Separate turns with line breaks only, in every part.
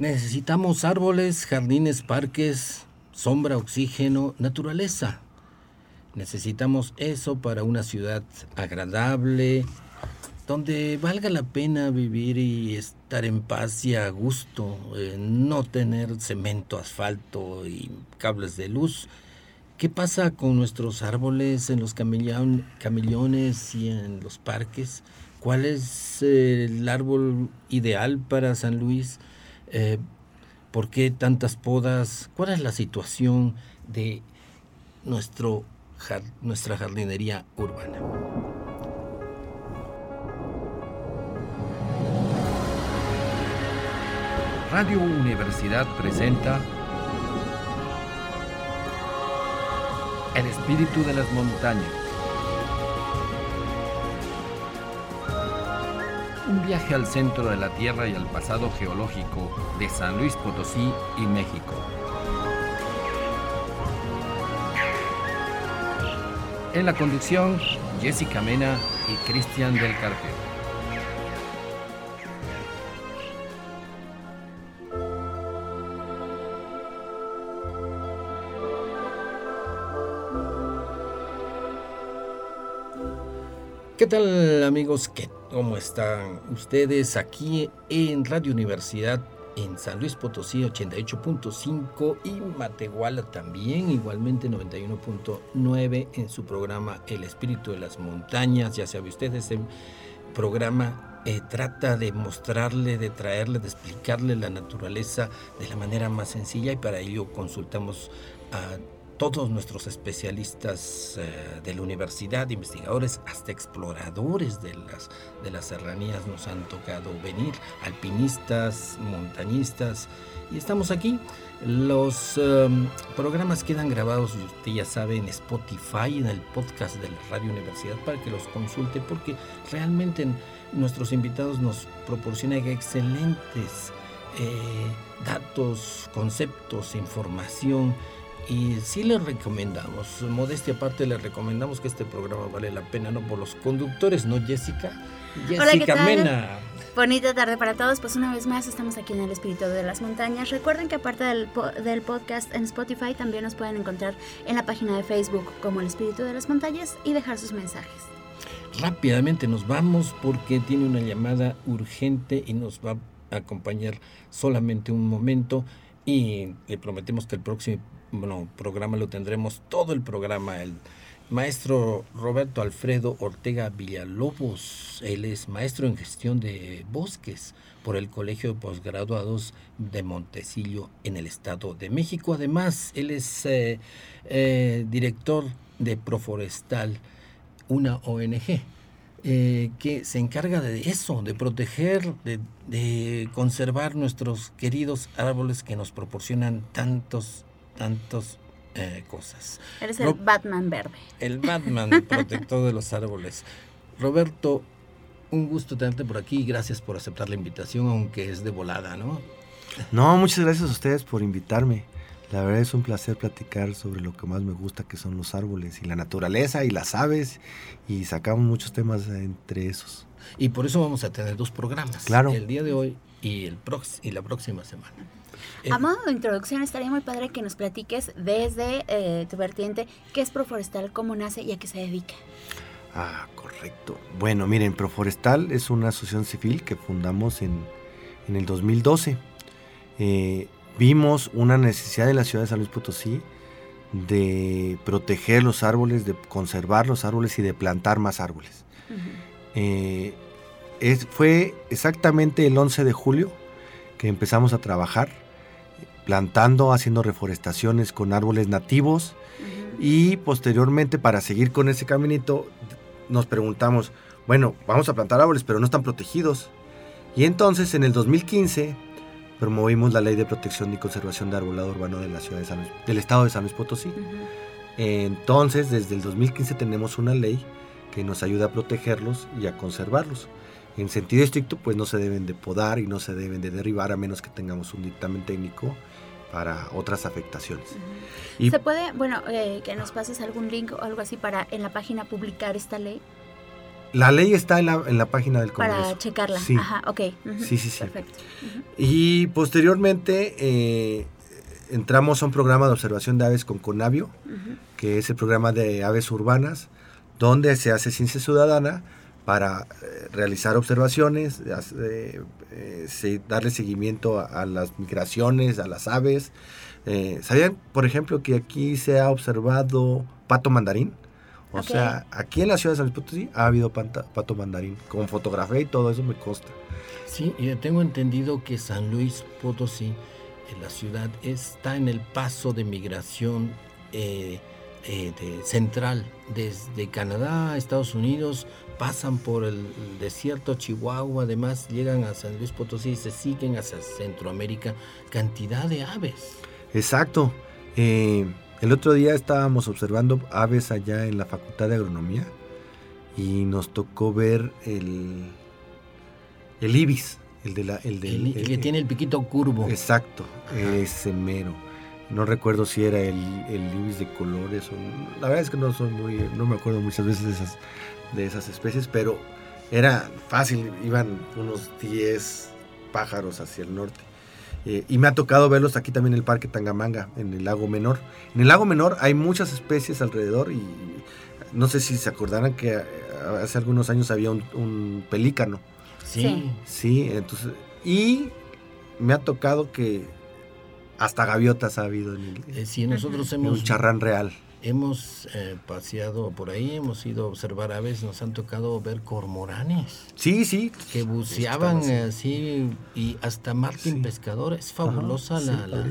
Necesitamos árboles, jardines, parques, sombra, oxígeno, naturaleza. Necesitamos eso para una ciudad agradable, donde valga la pena vivir y estar en paz y a gusto, eh, no tener cemento, asfalto y cables de luz. ¿Qué pasa con nuestros árboles en los camillones y en los parques? ¿Cuál es el árbol ideal para San Luis? Eh, ¿Por qué tantas podas? ¿Cuál es la situación de nuestro, nuestra jardinería urbana?
Radio Universidad presenta El espíritu de las montañas. Un viaje al centro de la Tierra y al pasado geológico de San Luis Potosí y México. En la conducción, Jessica Mena y Cristian del Carpio.
¿Qué tal amigos? ¿Qué, ¿Cómo están ustedes aquí en Radio Universidad en San Luis Potosí 88.5 y Matehuala también, igualmente 91.9 en su programa El Espíritu de las Montañas. Ya sabe usted, este programa eh, trata de mostrarle, de traerle, de explicarle la naturaleza de la manera más sencilla y para ello consultamos a todos nuestros especialistas eh, de la universidad, investigadores, hasta exploradores de las, de las serranías nos han tocado venir, alpinistas, montañistas, y estamos aquí. Los em, programas quedan grabados, usted ya sabe, en Spotify, en el podcast de la Radio Universidad, para que los consulte, porque realmente nuestros invitados nos proporcionan excelentes eh, datos, conceptos, información y sí les recomendamos, modestia aparte, les recomendamos que este programa vale la pena, no por los conductores, ¿no, Jessica?
Jessica Mena. Bonita tarde para todos, pues una vez más estamos aquí en el Espíritu de las Montañas. Recuerden que aparte del, del podcast en Spotify, también nos pueden encontrar en la página de Facebook como el Espíritu de las Montañas y dejar sus mensajes.
Rápidamente nos vamos porque tiene una llamada urgente y nos va a acompañar solamente un momento y le prometemos que el próximo bueno, programa lo tendremos todo el programa. El maestro Roberto Alfredo Ortega Villalobos, él es maestro en gestión de bosques por el Colegio de Postgraduados de Montesillo en el Estado de México. Además, él es eh, eh, director de Proforestal, una ONG. Eh, que se encarga de eso, de proteger, de, conservar nuestros queridos árboles que nos proporcionan tantos tantas eh, cosas.
Eres el Batman verde.
El Batman protector de los árboles. Roberto, un gusto tenerte por aquí y gracias por aceptar la invitación, aunque es de volada, ¿no?
No, muchas gracias a ustedes por invitarme. La verdad es un placer platicar sobre lo que más me gusta, que son los árboles y la naturaleza y las aves, y sacamos muchos temas entre esos.
Y por eso vamos a tener dos programas.
Claro.
El día de hoy y, el y la próxima semana.
A modo de introducción, estaría muy padre que nos platiques desde eh, tu vertiente qué es Proforestal, cómo nace y a qué se dedica.
Ah, correcto. Bueno, miren, Proforestal es una asociación civil que fundamos en, el 2012. Eh, vimos una necesidad en la ciudad de San Luis Potosí de proteger los árboles, de conservar los árboles y de plantar más árboles. Eh, fue exactamente el 11 de julio que empezamos a trabajar plantando, haciendo reforestaciones con árboles nativos y posteriormente para seguir con ese caminito nos preguntamos, bueno, vamos a plantar árboles pero no están protegidos. Y entonces en el 2015 promovimos la ley de protección y conservación de arbolado urbano de la ciudad de San Luis, del estado de San Luis Potosí. Entonces desde el 2015 tenemos una ley que nos ayuda a protegerlos y a conservarlos. En sentido estricto, pues no se deben de podar y no se deben de derribar a menos que tengamos un dictamen técnico para otras afectaciones.
y, ¿Se puede, bueno, eh, que nos pases algún link o algo así para en la página publicar esta ley?
La ley está en la, en la página del Congreso.
Para checarla.
Sí.
Ajá, ok.
Sí, sí, sí.
Perfecto.
Y posteriormente eh, entramos a un programa de observación de aves con Conavio, que es el programa de aves urbanas, donde se hace ciencia ciudadana para eh, realizar observaciones, eh, darle seguimiento a, las migraciones, a las aves. ¿Sabían, por ejemplo, que aquí se ha observado pato mandarín? O sea, aquí en la ciudad de San Luis Potosí ha habido pato mandarín, con fotografía y todo eso me consta.
Sí, yo tengo entendido que San Luis Potosí, en la ciudad, está en el paso de migración eh, eh, central. Desde Canadá a Estados Unidos, pasan por el, desierto Chihuahua, además llegan a San Luis Potosí y se siguen hacia Centroamérica. Cantidad de aves.
Exacto. Eh, el otro día estábamos observando aves allá en la Facultad de Agronomía y nos tocó ver el, el ibis, el, de la, el,
que tiene el piquito curvo.
Exacto, ese mero. No recuerdo si era el, ibis de colores o... La verdad es que no soy muy... No me acuerdo muchas veces de esas, de esas especies, pero era fácil. Iban unos 10 pájaros hacia el norte. Eh, y me ha tocado verlos aquí también en el Parque Tangamanga, en el lago Menor. En el lago Menor hay muchas especies alrededor y no sé si se acordarán que eh, hace algunos años había un, pelícano.
Sí.
Sí, entonces. Y me ha tocado que hasta gaviotas ha habido en
el. Eh, sí, nosotros hemos.
Un charrán real.
Hemos eh, paseado por ahí, hemos ido a observar aves, nos han tocado ver cormoranes.
Sí, sí.
Que buceaban así y hasta Martín Pescador. Es fabulosa la,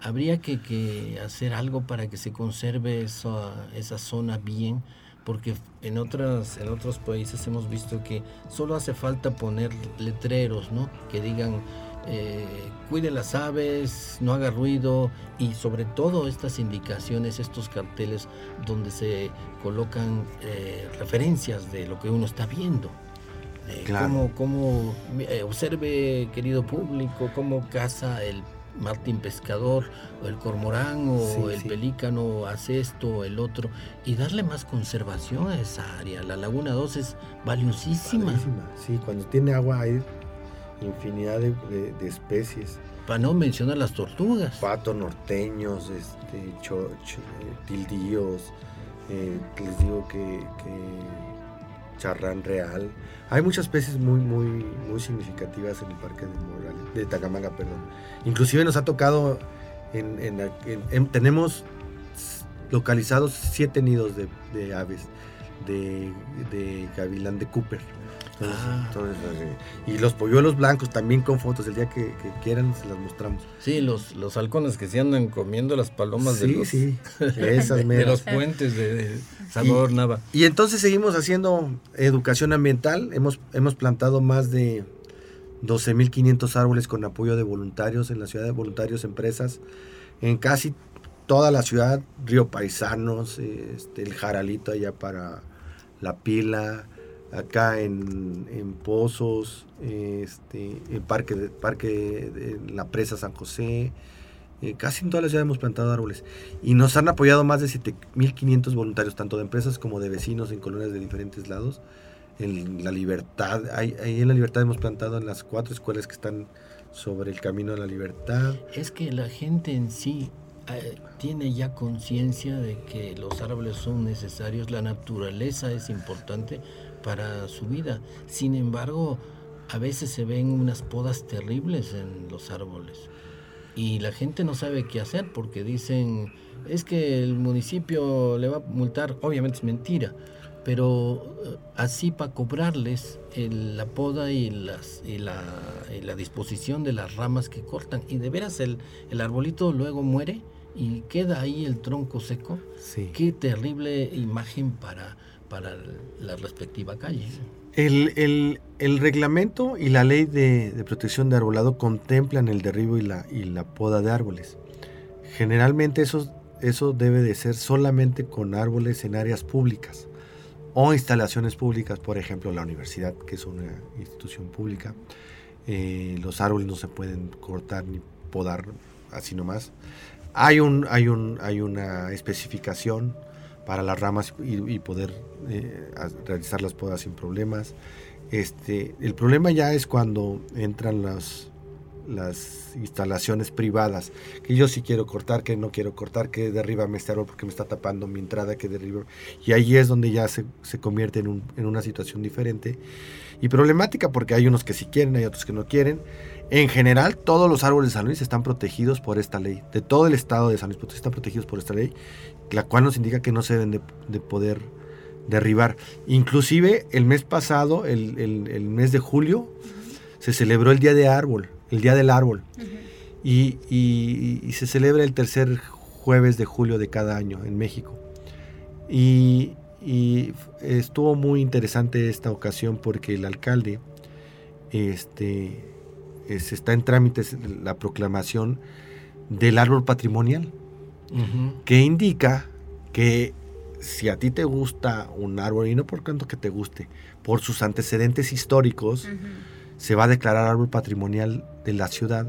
Habría que, hacer algo para que se conserve esa, esa zona bien, porque en, otras, en otros países hemos visto que solo hace falta poner letreros, ¿no? Que digan eh, cuide las aves, no haga ruido y sobre todo estas indicaciones, estos carteles donde se colocan eh, referencias de lo que uno está viendo. Eh, cómo, observe, querido público, cómo caza el martín pescador o el cormorán o el pelícano hace esto o el otro y darle más conservación a esa área. La Laguna 2 es valiosísima.
Sí, cuando tiene agua hay infinidad de, especies.
Para no mencionar las tortugas.
Patos norteños, este, tildíos, eh, les digo que, charrán real. Hay muchas especies muy, muy, muy significativas en el parque de Morales, de Tacamanga, perdón. Inclusive nos ha tocado, en, tenemos localizados siete nidos de, aves de, de gavilán de Cooper Ah. y los polluelos blancos también con fotos, el día que, quieran se las mostramos.
Sí, los, los halcones que se andan comiendo las palomas de, los,
sí, esas
de los puentes de, Salvador Nava.
Y entonces seguimos haciendo educación ambiental, hemos, hemos plantado más de 12.500 árboles con apoyo de voluntarios en la ciudad de voluntarios, empresas, en casi toda la ciudad, Río Paisanos, este, el Jaralito allá para La Pila, acá en, Pozos, este, en Parque, de, parque la Presa San José, eh, casi en toda la ciudad hemos plantado árboles. Y nos han apoyado más de 7.500 voluntarios, tanto de empresas como de vecinos en colonias de diferentes lados. En La Libertad, ahí, en La Libertad hemos plantado en las cuatro escuelas que están sobre el camino a la libertad.
Es que la gente en sí eh, tiene ya conciencia de que los árboles son necesarios, la naturaleza es importante, para su vida. Sin embargo, a veces se ven unas podas terribles en los árboles y la gente no sabe qué hacer porque dicen, es que el municipio le va a multar, obviamente es mentira, pero eh, así para cobrarles la poda y, las, y, la, la, disposición de las ramas que cortan. Y de veras el, el arbolito luego muere y queda ahí el tronco seco. Qué terrible imagen para para la respectiva calle.
El, reglamento y la ley de, protección de arbolado contemplan el derribo y la, y la poda de árboles. Generalmente eso, eso debe de ser solamente con árboles en áreas públicas o instalaciones públicas, por ejemplo la universidad, que es una institución pública. Eh, los árboles no se pueden cortar ni podar así nomás. Hay, un, hay, un, hay una especificación para las ramas y, poder eh, realizar las podas sin problemas. Este, el problema ya es cuando entran las, las instalaciones privadas, que yo sí quiero cortar, que no quiero cortar, que derriba este árbol porque me está tapando mi entrada, que derriba. Y ahí es donde ya se, se convierte en, un, en, una situación diferente y problemática porque hay unos que sí quieren, hay otros que no quieren. En general, todos los árboles de San Luis están protegidos por esta ley. De todo el estado de San Luis están protegidos por esta ley, la cual nos indica que no se deben de, poder derribar. Inclusive el mes pasado, el, el, mes de julio, se celebró el Día de Árbol, el Día del Árbol. y, y, se celebra el tercer jueves de julio de cada año en México. Y, y estuvo muy interesante esta ocasión porque el alcalde este, está en trámites la proclamación del árbol patrimonial, que indica que si a ti te gusta un árbol, y no por tanto que te guste, por sus antecedentes históricos, se va a declarar árbol patrimonial de la ciudad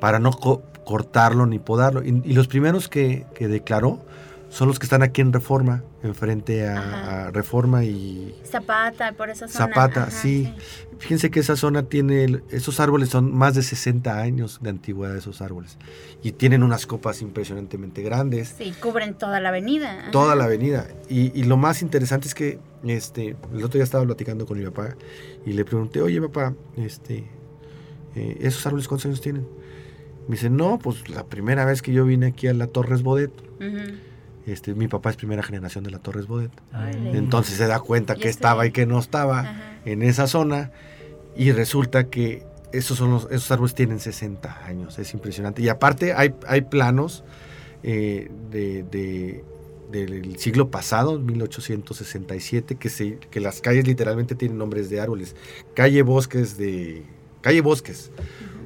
para no cortarlo ni podarlo. Y, los primeros que, que declaró son los que están aquí en Reforma, enfrente a, Reforma y...
Zapata, por esa
zona. Zapata, sí. Fíjense que esa zona tiene, esos árboles son más de 60 años de antigüedad esos árboles. Y tienen unas copas impresionantemente grandes.
Sí, cubren toda la avenida.
Toda la avenida. Y, lo más interesante es que este, el otro día estaba platicando con mi papá y le pregunté, oye papá, este, eh, ¿esos árboles cuántos años tienen? Me dice, no, pues la primera vez que yo vine aquí a la Torres Bodet. Este, mi papá es primera generación de la Torres Bodet. Entonces se da cuenta que estaba y que no estaba en esa zona y resulta que esos, son los, esos árboles tienen 60 años, es impresionante. Y aparte hay, hay planos eh, de, del siglo pasado, 1867, que, se, que las calles literalmente tienen nombres de árboles. Calle Bosques de... Calle Bosques.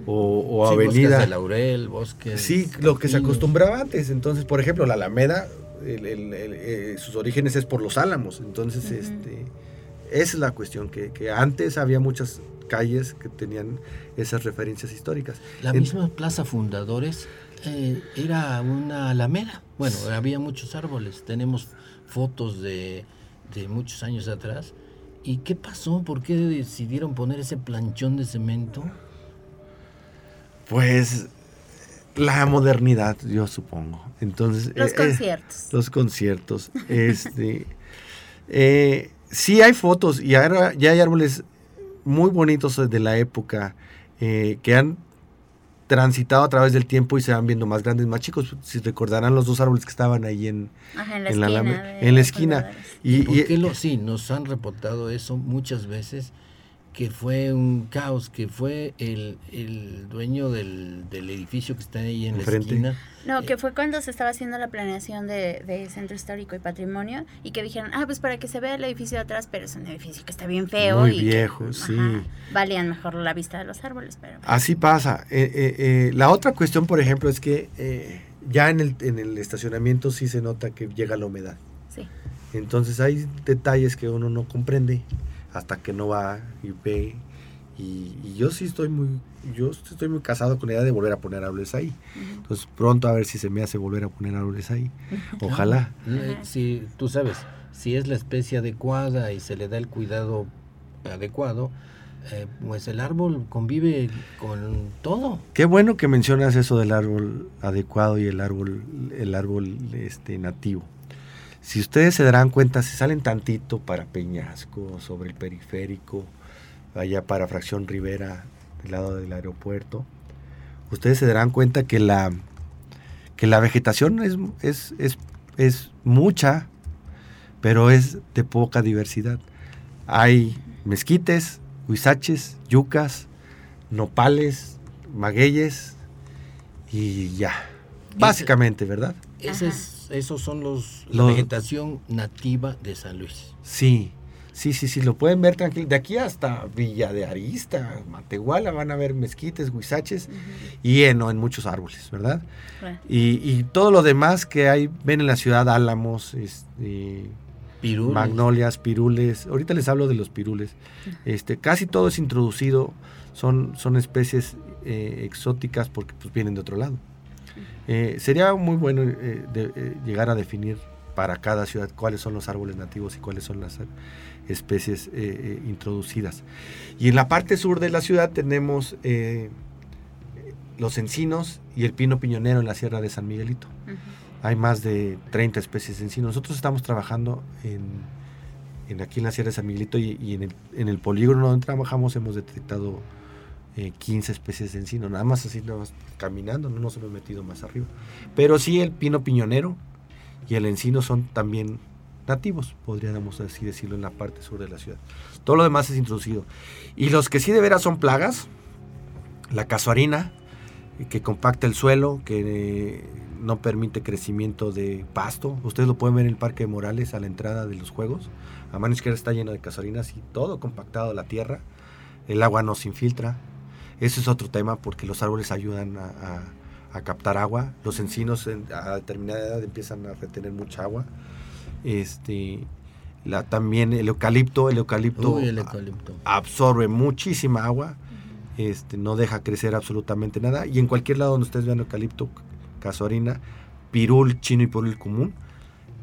O, o avenida. Bosques
de Laurel, bosques.
Sí, lo que se acostumbraba antes. Entonces, por ejemplo, la Alameda eh, sus orígenes es por los álamos. Entonces, este, esa es la cuestión, que, antes había muchas calles que tenían esas referencias históricas.
La misma Plaza Fundadores eh, era una alameda. Bueno, había muchos árboles. Tenemos fotos de, de muchos años atrás. ¿Y qué pasó? ¿Por qué decidieron poner ese planchón de cemento?
Pues la modernidad, yo supongo. Entonces,
los eh, eh, conciertos.
los conciertos. Este, eh, sí hay fotos y ahora ya hay árboles muy bonitos de la época que han transitado a través del tiempo y se van viendo más grandes, más chicos. Si recordarán los dos árboles que estaban ahí en,
en, la,
esquina, en la esquina.
Y, sí, nos han reportado eso muchas veces que fue un caos, que fue el, el dueño del, del, edificio que está ahí en la esquina.
No, que fue cuando se estaba haciendo la planeación de, de, Centro Histórico y Patrimonio y que dijeron, ah, pues para que se vea el edificio de atrás, pero es un edificio que está bien feo.
Muy viejo, sí.
valían mejor la vista de los árboles, pero...
Así pasa. Eh, eh, eh, la otra cuestión, por ejemplo, es que ya en el, en el estacionamiento sí se nota que llega la humedad.
Sí.
Entonces hay detalles que uno no comprende hasta que no va y ve. Y, yo sí estoy muy, yo estoy muy casado con la idea de volver a poner árboles ahí. Entonces pronto a ver si se me hace volver a poner árboles ahí. Ojalá.
Si tú sabes, si es la especie adecuada y se le da el cuidado adecuado, eh, pues el árbol convive con todo.
Qué bueno que mencionas eso del árbol adecuado y el árbol, el árbol este, nativo. Si ustedes se darán cuenta, si salen tantito para Peñasco, sobre el periférico, allá para Fracción Rivera, del lado del aeropuerto, ustedes se darán cuenta que la, que la vegetación es, es, mucha, pero es de poca diversidad. Hay mezquites, huizaches, yucas, nopales, magueyes y ya. Básicamente, ¿verdad?
Ese es esos son los, la vegetación nativa de San Luis.
Sí, sí, sí, sí, lo pueden ver tranquilo. De aquí hasta Villa de Arista, Matehuala, van a ver mezquites, huizaches y heno en muchos árboles, ¿verdad? Y, todo lo demás que hay, ven en la ciudad, álamos, este, magnolias, pirules. Ahorita les hablo de los pirules. Este, casi todo es introducido, son, son especies eh, exóticas porque pues, vienen de otro lado. Eh, sería muy bueno eh, eh, llegar a definir para cada ciudad cuáles son los árboles nativos y cuáles son las especies introducidas. Y en la parte sur de la ciudad tenemos los encinos y el pino piñonero en la Sierra de San Miguelito. Hay más de 30 especies de encino. Nosotros estamos trabajando en, aquí en la Sierra de San Miguelito y, en, el, en, el, polígono donde trabajamos hemos detectado 15 especies de encino. Nada más así, nada más caminando, no nos hemos metido más arriba. Pero sí el pino piñonero y el encino son también nativos, podríamos así decirlo, en la parte sur de la ciudad. Todo lo demás es introducido. Y los que sí de veras son plagas, la casuarina, que compacta el suelo, que no permite crecimiento de pasto. Ustedes lo pueden ver en el Parque de Morales a la entrada de los juegos. A mano izquierda está lleno de casuarinas y todo compactado la tierra. El agua no se infiltra. Ese es otro tema porque los árboles ayudan a a captar agua. Los encinos a determinada edad empiezan a retener mucha agua. Este, la, también el eucalipto, el eucalipto, absorbe muchísima agua, este, no deja crecer absolutamente nada. Y en cualquier lado donde ustedes vean eucalipto, casuarina, pirul, chino y pirul común,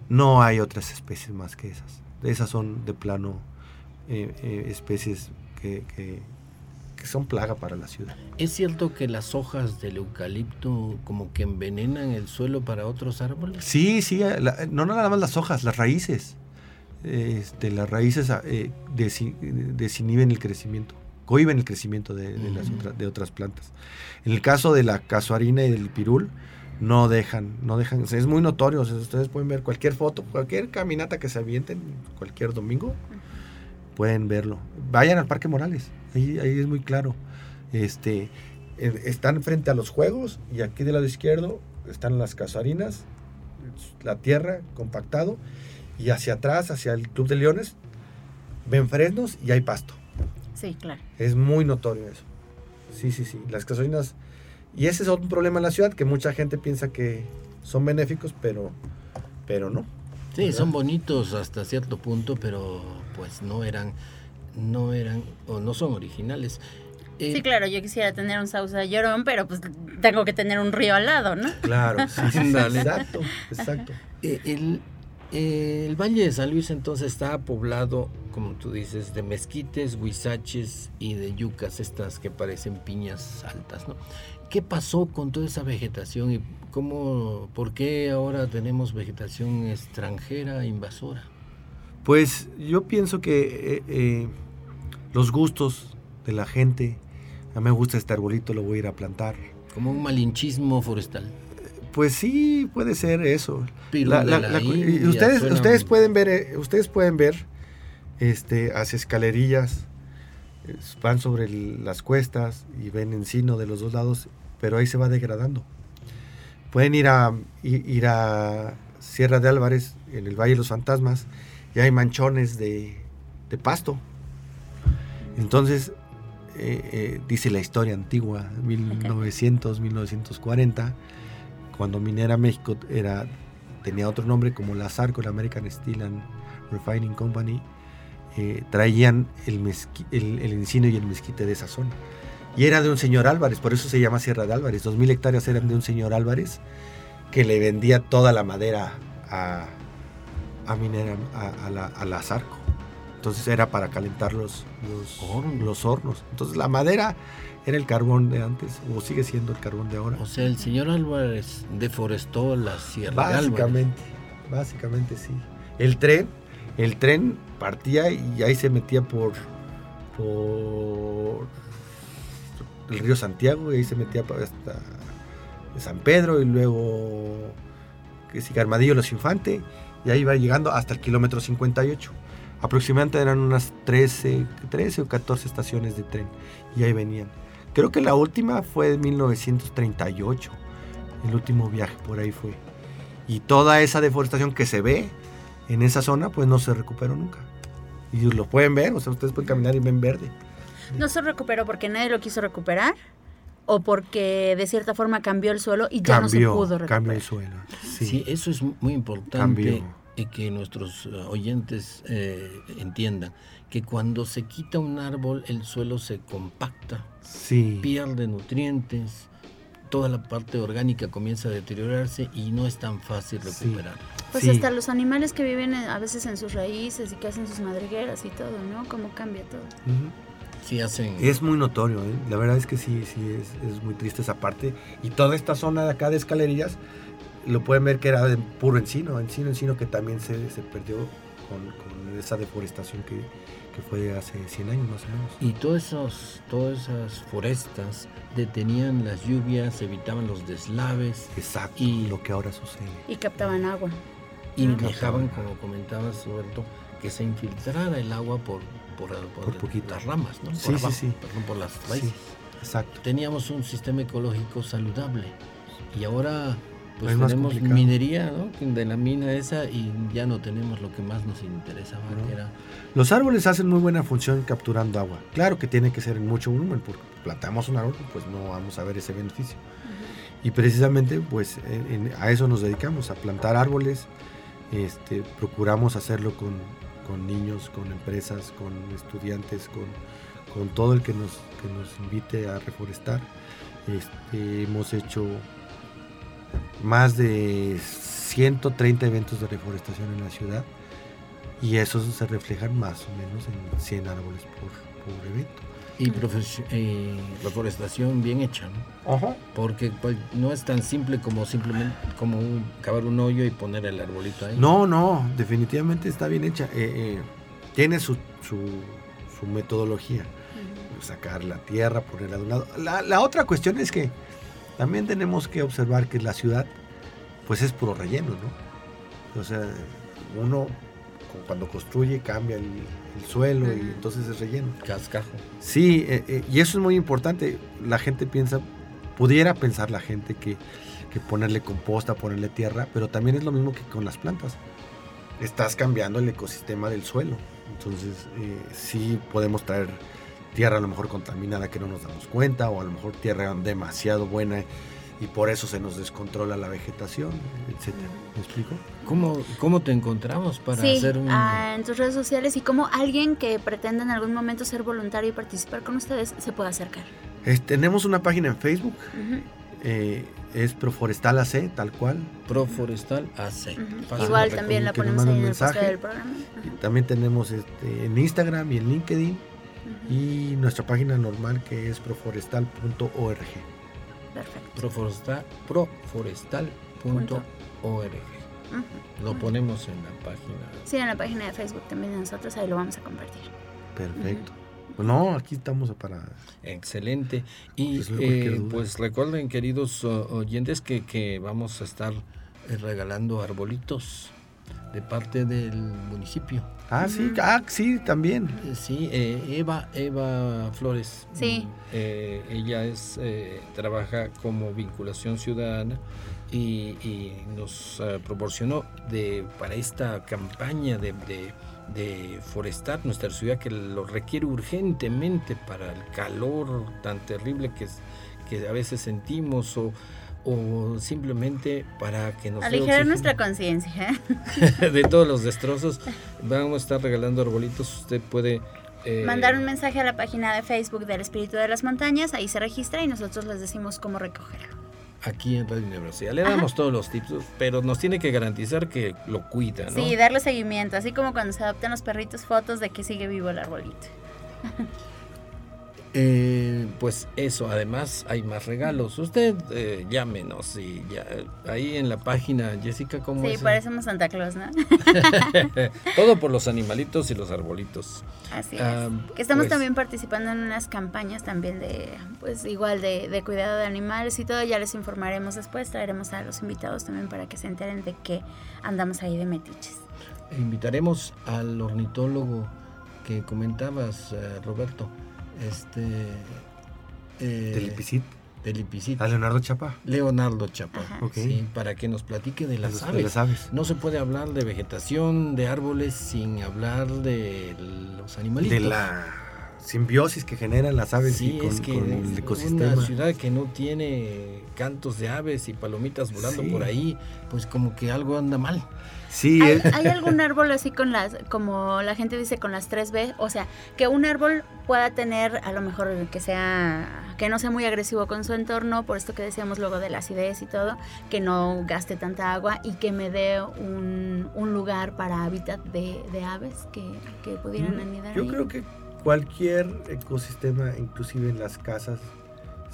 no hay otras especies más que esas. Esas son de plano eh, eh, especies que, que son plaga para la ciudad.
¿Es cierto que las hojas del eucalipto como que envenenan el suelo para otros árboles?
Sí, sí, eh, no nada más las hojas, las raíces. Este, las raíces eh, desinhiben el crecimiento, cohiben el crecimiento de, las de otras plantas. En el caso de la casuarina y del pirul, no dejan, no dejan, es muy notorio, ustedes pueden ver cualquier foto, cualquier caminata que se avienten cualquier domingo, pueden verlo. Vayan al Parque Morales, Ahí, es muy claro. Este, están frente a los juegos y aquí del lado izquierdo están las casarinas, la tierra compactado y hacia atrás, hacia el Club de Leones, ven fresnos y hay pasto.
Sí, claro.
Es muy notorio eso. Sí, sí, sí. Las casarinas... Y ese es otro problema en la ciudad, que mucha gente piensa que son benéficos, pero, pero no.
Sí, son bonitos hasta cierto punto, pero pues no eran no eran o no son originales.
sí, eh, claro, yo quisiera tener un sauce llorón, pero pues tengo que tener un río al lado, ¿no?
Claro, sí, sí, exacto, exacto.
Eh, el, el, Valle de San Luis entonces está poblado, como tú dices, de mezquites, huizaches y de yucas, estas que parecen piñas altas, ¿no? ¿Qué pasó con toda esa vegetación y cómo, por qué ahora tenemos vegetación extranjera invasora?
Pues yo pienso que eh, los gustos de la gente. A mí me gusta este arbolito, lo voy a ir a plantar.
Como un malinchismo forestal.
Pues sí, puede ser eso. ustedes, ustedes pueden ver, eh, ustedes pueden ver, este, hacia escalerillas, van sobre las cuestas y ven encino de los dos lados, pero ahí se va degradando. Pueden ir a ir a Sierra de Álvarez, en el Valle de los Fantasmas, y hay manchones de, de pasto entonces, eh, eh, dice la historia antigua, 1900, 1940, cuando Minera México era, tenía otro nombre como la SARCO, la American Steel and Refining Company, eh, traían el, el, encino y el mezquite de esa zona. Y era de un señor Álvarez, por eso se llama Sierra de Álvarez. Dos mil hectáreas eran de un señor Álvarez que le vendía toda la madera a, a Minera, a, la, a la Sarco. Entonces era para calentar los, los, hornos. Entonces la madera era el carbón de antes, o sigue siendo el carbón de ahora.
O sea, el señor Álvarez deforestó la sierra
básicamente, Básicamente sí. El tren, el tren partía y ahí se metía por, por el río Santiago y ahí se metía hasta San Pedro y luego que si Armadillo Los Infantes y ahí iba llegando hasta el kilómetro 58 aproximadamente eran unas 13, 13 o 14 estaciones de tren y ahí venían. Creo que la última fue en 1938, el último viaje por ahí fue. Y toda esa deforestación que se ve en esa zona, pues no se recuperó nunca. Y lo pueden ver, o sea, ustedes pueden caminar y ven verde.
¿No se recuperó porque nadie lo quiso recuperar? ¿O porque de cierta forma cambió el suelo y ya no se pudo recuperar?
Cambió el suelo.
Sí, eso es muy importante. Y que nuestros eh, oyentes eh, entiendan que cuando se quita un árbol el suelo se compacta, pierde nutrientes, toda la parte orgánica comienza a deteriorarse y no es tan fácil recuperar.
Pues hasta los animales que viven a veces en sus raíces y que hacen sus madrigueras y todo, ¿no? Cómo cambia todo.
Sí hacen...
Es muy notorio, ¿eh? la verdad es que sí, sí, es, es, muy triste esa parte. Y toda esta zona de acá de escalerillas, lo pueden ver que era de puro encino, encino, encino que también se, se perdió con, con esa deforestación que, que fue hace 100 años más o menos.
Y todos esos, todas esas forestas detenían las lluvias, evitaban los deslaves.
Exacto, y lo que ahora sucede.
Y captaban agua.
Y dejaban, como comentabas, Roberto, que se infiltrara el agua por, por, por, las ramas, ¿no?
Sí, sí, sí.
Perdón, por las raíces.
exacto.
Teníamos un sistema ecológico saludable y ahora pues tenemos minería ¿no? de la mina esa y ya no tenemos lo que más nos interesaba, que era...
Los árboles hacen muy buena función capturando agua. Claro que tiene que ser en mucho volumen, porque plantamos un árbol, pues no vamos a ver ese beneficio. Y precisamente pues a eso nos dedicamos, a plantar árboles. Este, procuramos hacerlo con, con niños, con empresas, con estudiantes, con, con todo el que nos, que nos invite a reforestar. Este, hemos hecho más de 130 eventos de reforestación en la ciudad y esos se reflejan más o menos en 100 árboles por, evento.
Y reforestación bien hecha, ¿no? Porque pues, no es tan simple como simplemente como cavar un hoyo y poner el arbolito ahí.
No, no, definitivamente está bien hecha. Eh, eh, tiene su, su, metodología. Sacar la tierra, ponerla de un lado. La, la otra cuestión es que también tenemos que observar que la ciudad, pues es puro relleno, ¿no? O sea, uno cuando construye cambia el, suelo y entonces es relleno.
Cascajo.
Sí, eh, eh, y eso es muy importante. La gente piensa, pudiera pensar la gente que, ponerle composta, ponerle tierra, pero también es lo mismo que con las plantas. Estás cambiando el ecosistema del suelo. Entonces, eh, sí podemos traer tierra a lo mejor contaminada que no nos damos cuenta o a lo mejor tierra demasiado buena y por eso se nos descontrola la vegetación, etcétera. ¿Me explico?
¿Cómo, cómo te encontramos para hacer un...?
Ah, en tus redes sociales y cómo alguien que pretenda en algún momento ser voluntario y participar con ustedes se puede acercar.
tenemos una página en Facebook, eh, es Proforestal AC, tal cual.
Proforestal AC.
Igual también la ponemos ahí en el del programa.
También tenemos este, en Instagram y en LinkedIn y nuestra página normal que es proforestal.org.
Perfecto. Proforestal, proforestal.org. Lo ponemos en la página.
Sí, en la página de Facebook también de nosotros, ahí lo vamos a compartir.
Perfecto. Pues no, aquí estamos para...
Excelente. Y pues, eh, pues recuerden, queridos oyentes, que, que vamos a estar regalando arbolitos de parte del municipio.
Ah, sí, ah, sí, también.
Eh, sí, eh, Eva, Eva Flores.
Sí.
Eh, ella es, trabaja como vinculación ciudadana y, nos proporcionó de, para esta campaña de, de, forestar nuestra ciudad que lo requiere urgentemente para el calor tan terrible que, que a veces sentimos o o simplemente para que nos
aligerar nuestra conciencia
de todos los destrozos vamos a estar regalando arbolitos. Usted puede
eh, mandar un mensaje a la página de Facebook del Espíritu de las Montañas ahí se registra y nosotros les decimos cómo recogerlo.
Aquí en Radio Universidad. Le damos todos los tips pero nos tiene que garantizar que lo cuida ¿no?
sí darle seguimiento así como cuando se adoptan los perritos fotos de que sigue vivo el arbolito
Eh, pues eso, además hay más regalos. Usted eh, llámenos y ya, ahí en la página, Jessica, ¿cómo
sí, parecemos Santa Claus, ¿no?
Todo por los animalitos y los arbolitos.
Así es. Ah, que estamos pues también participando en unas campañas también de, pues igual de, de, cuidado de animales y todo. Ya les informaremos después, traeremos a los invitados también para que se enteren de que andamos ahí de metiches.
invitaremos al ornitólogo que comentabas, eh, Roberto este
eh, del
Ipicit.
A Leonardo Chapa.
Leonardo Chapa. Sí, para que nos platique de las, aves. No se puede hablar de vegetación, de árboles, sin hablar de los animalitos.
De la simbiosis que generan las aves
sí,
con,
es que
el
ecosistema. Una ciudad que no tiene cantos de aves y palomitas volando por ahí, pues como que algo anda mal.
Sí. ¿Hay, ¿Hay, algún árbol así con las, como la gente dice, con las 3B? O sea, que un árbol pueda tener, a lo mejor que sea, que no sea muy agresivo con su entorno, por esto que decíamos luego de la acidez y todo, que no gaste tanta agua y que me dé un, un lugar para hábitat de, de aves que, que, pudieran mm, anidar.
Yo creo que cualquier ecosistema, inclusive en las casas,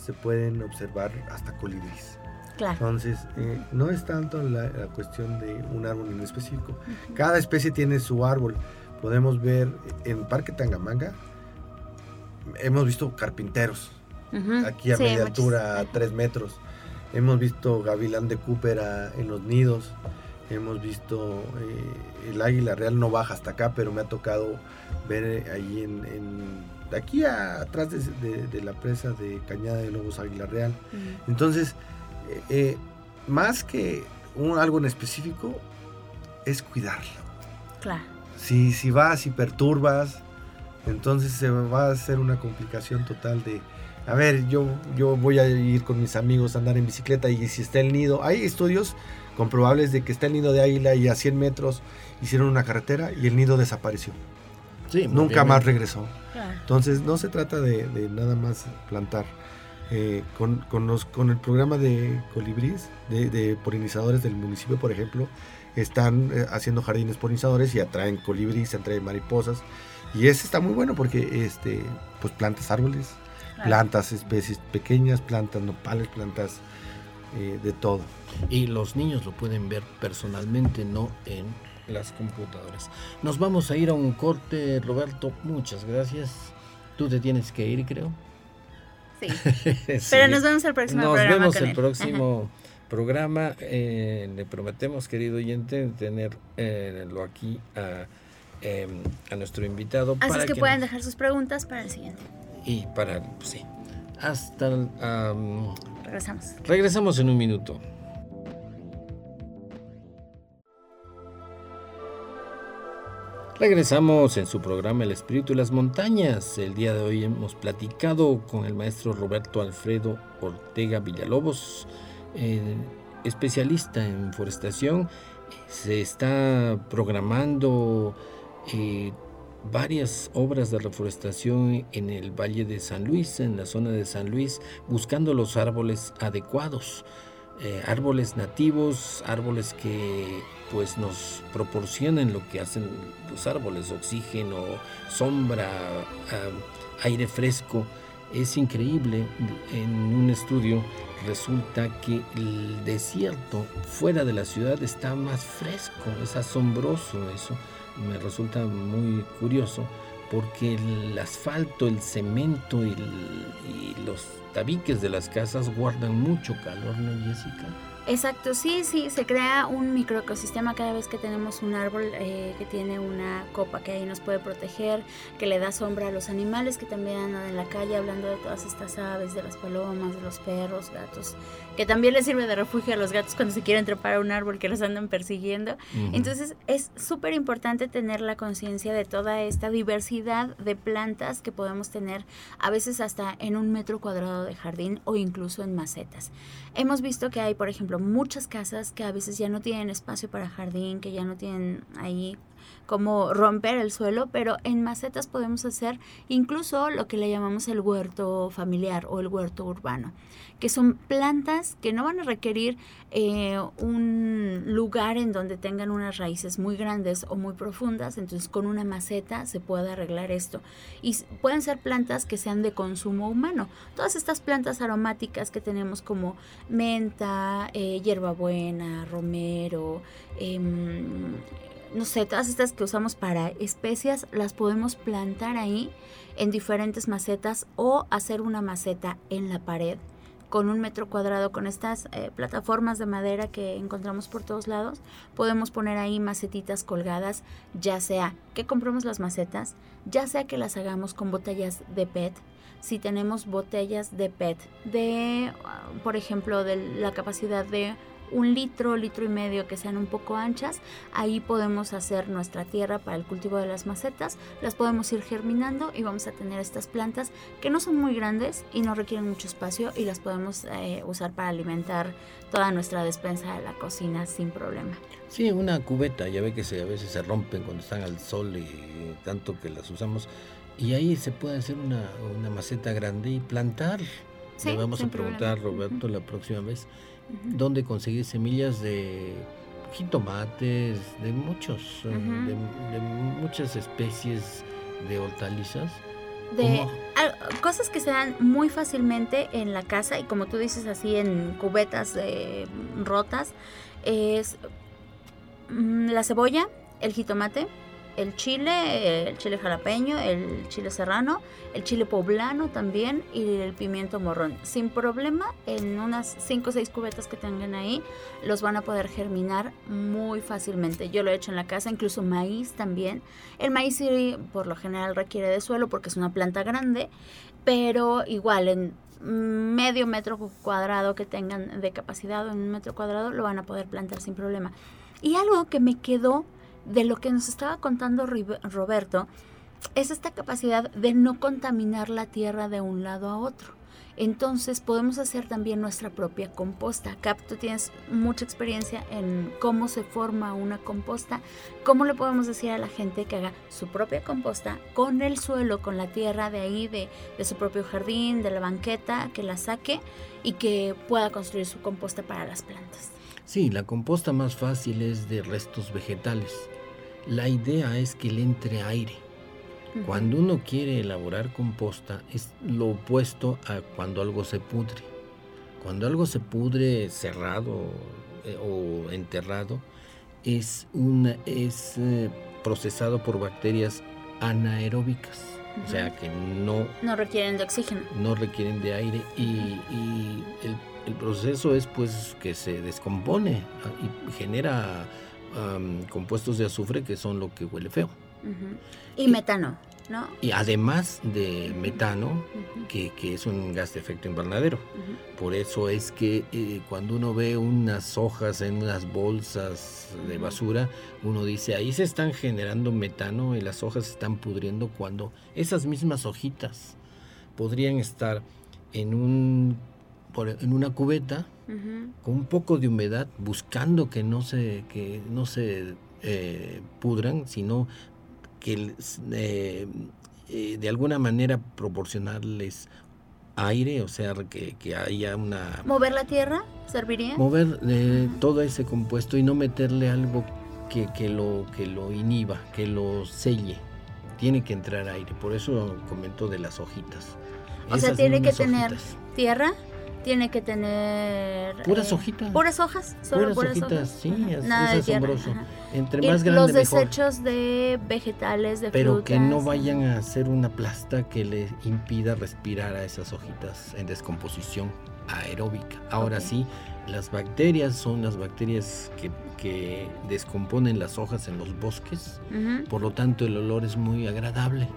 se pueden observar hasta colibríes. Entonces, eh, no es tanto la, cuestión de un árbol en específico. Cada especie tiene su árbol. Podemos ver en Parque Tangamanga, hemos visto carpinteros, aquí a media altura, a tres metros. Hemos visto gavilán de Cúpera en los nidos. Hemos visto eh, el águila real no baja hasta acá, pero me ha tocado ver eh, ahí en, de aquí atrás de, la presa de Cañada de Lobos Águila Real. Entonces, eh, más que un, algo en específico, es cuidarlo.
Claro.
Si, si vas y perturbas, entonces se va a hacer una complicación total de, a ver, yo, yo voy a ir con mis amigos a andar en bicicleta y si está el nido, hay estudios comprobables de que está el nido de águila y a 100 metros hicieron una carretera y el nido desapareció. Sí, Nunca más regresó. Entonces no se trata de, nada más plantar. Eh, con, con, los, con el programa de colibrís, de, polinizadores del municipio, por ejemplo, están eh, haciendo jardines polinizadores y atraen colibríes, atraen mariposas. Y ese está muy bueno porque este, pues plantas árboles, plantas especies pequeñas, plantas nopales, plantas eh, de todo.
Y los niños lo pueden ver personalmente, no en las computadoras. Nos vamos a ir a un corte, Roberto. Muchas gracias. Tú te tienes que ir, creo.
Sí. Pero nos vemos el próximo
nos
programa.
Nos vemos el próximo programa. Eh, le prometemos, querido oyente, tenerlo eh, aquí a, em, a, nuestro invitado.
Así es que, pueden dejar sus preguntas para el siguiente.
Y para, sí. Hasta.
regresamos.
Regresamos en un minuto. Regresamos en su programa El Espíritu y las Montañas. El día de hoy hemos platicado con el maestro Roberto Alfredo Ortega Villalobos, especialista en forestación. Se está programando eh, varias obras de reforestación en el Valle de San Luis, en la zona de San Luis, buscando los árboles adecuados. Eh, árboles nativos, árboles que pues nos proporcionen lo que hacen los árboles, oxígeno, sombra, aire fresco. Es increíble, en un estudio resulta que el desierto fuera de la ciudad está más fresco, es asombroso eso, me resulta muy curioso porque el asfalto, el cemento y, y los tabiques de las casas guardan mucho calor, ¿no, Jessica?
Exacto, sí, sí, se crea un microecosistema cada vez que tenemos un árbol eh, que tiene una copa que ahí nos puede proteger, que le da sombra a los animales que también andan en la calle, hablando de todas estas aves, de las palomas, de los perros, gatos, que también les sirve de refugio a los gatos cuando se quieren trepar a un árbol que los andan persiguiendo. Entonces es súper importante tener la conciencia de toda esta diversidad de plantas que podemos tener a veces hasta en un metro cuadrado de jardín o incluso en macetas. Hemos visto que hay, por ejemplo, muchas casas que a veces ya no tienen espacio para jardín, que ya no tienen ahí como romper el suelo, pero en macetas podemos hacer incluso lo que le llamamos el huerto familiar o el huerto urbano que son plantas que no van a requerir eh, un lugar en donde tengan unas raíces muy grandes o muy profundas, entonces con una maceta se puede arreglar esto. Y pueden ser plantas que sean de consumo humano. Todas estas plantas aromáticas que tenemos como menta, eh, hierbabuena, romero, em, no sé, todas estas que usamos para especias, las podemos plantar ahí en diferentes macetas o hacer una maceta en la pared con un metro cuadrado, con estas eh, plataformas de madera que encontramos por todos lados, podemos poner ahí macetitas colgadas, ya sea que compremos las macetas, ya sea que las hagamos con botellas de PET, si tenemos botellas de PET de, por ejemplo, de la capacidad de un litro, litro y medio que sean un poco anchas. Ahí podemos hacer nuestra tierra para el cultivo de las macetas. Las podemos ir germinando y vamos a tener estas plantas que no son muy grandes y no requieren mucho espacio y las podemos eh, usar para alimentar toda nuestra despensa de la cocina sin problema.
Sí, una cubeta, ya ve que se, a veces se rompen cuando están al sol y tanto que las usamos. Y ahí se puede hacer una, una maceta grande y plantar. Le vamos a preguntar, Roberto, la próxima vez, dónde conseguir semillas de jitomates, de muchos, eh, de, muchas especies de hortalizas.
De cosas que se dan muy fácilmente en la casa y como tú dices así en cubetas rotas, es mm, la cebolla, el jitomate, el chile, el chile jalapeño, el chile serrano, el chile poblano también y el pimiento morrón. Sin problema, en unas 5 o 6 cubetas que tengan ahí, los van a poder germinar muy fácilmente. Yo lo he hecho en la casa, incluso maíz también. El maíz por lo general requiere de suelo porque es una planta grande, pero igual en medio metro cuadrado que tengan de capacidad o en un metro cuadrado lo van a poder plantar sin problema. Y algo que me quedó de lo que nos estaba contando Roberto es esta capacidad de no contaminar la tierra de un lado a otro. Entonces podemos hacer también nuestra propia composta. Acá tú tienes mucha experiencia en cómo se forma una composta. ¿Cómo le podemos decir a la gente que haga su propia composta con el suelo, con la tierra de ahí, de, de su propio jardín, de la banqueta, que la saque y que pueda construir su composta para las plantas?
Sí, la composta más fácil es de restos vegetales la idea es que le entre aire. Cuando uno quiere elaborar composta es lo opuesto a cuando algo se pudre. Cuando algo se pudre cerrado eh, o enterrado es, una, es eh, procesado por bacterias anaeróbicas. O sea que no...
No requieren de oxígeno.
No requieren de aire y, el, el, proceso es pues que se descompone ah, y genera compuestos de azufre que son lo que huele feo.
Y, metano, ¿no?
Y además de metano, que, es un gas de efecto invernadero. Por eso es que eh, cuando uno ve unas hojas en unas bolsas de basura, uno dice, ahí se están generando metano y las hojas se están pudriendo cuando esas mismas hojitas podrían estar en un en una cubeta con un poco de humedad, buscando que no se, que no se eh, pudran, sino que eh, eh, de alguna manera proporcionarles aire, o sea, que, que, haya una...
¿Mover la tierra serviría?
Mover todo ese compuesto y no meterle algo que, que, lo, que lo inhiba, que lo selle. Tiene que entrar aire, por eso comento de las hojitas.
O sea, tiene que tener tierra, tiene que tener
puras eh, hojitas.
puras hojas
solo puras, hojitas sí es, asombroso. entre más grande
los desechos de vegetales de
pero que no vayan a hacer una plasta que le impida respirar a esas hojitas en descomposición aeróbica. Ahora sí las bacterias son las bacterias que, que, descomponen las hojas en los bosques. Por lo tanto el olor es muy agradable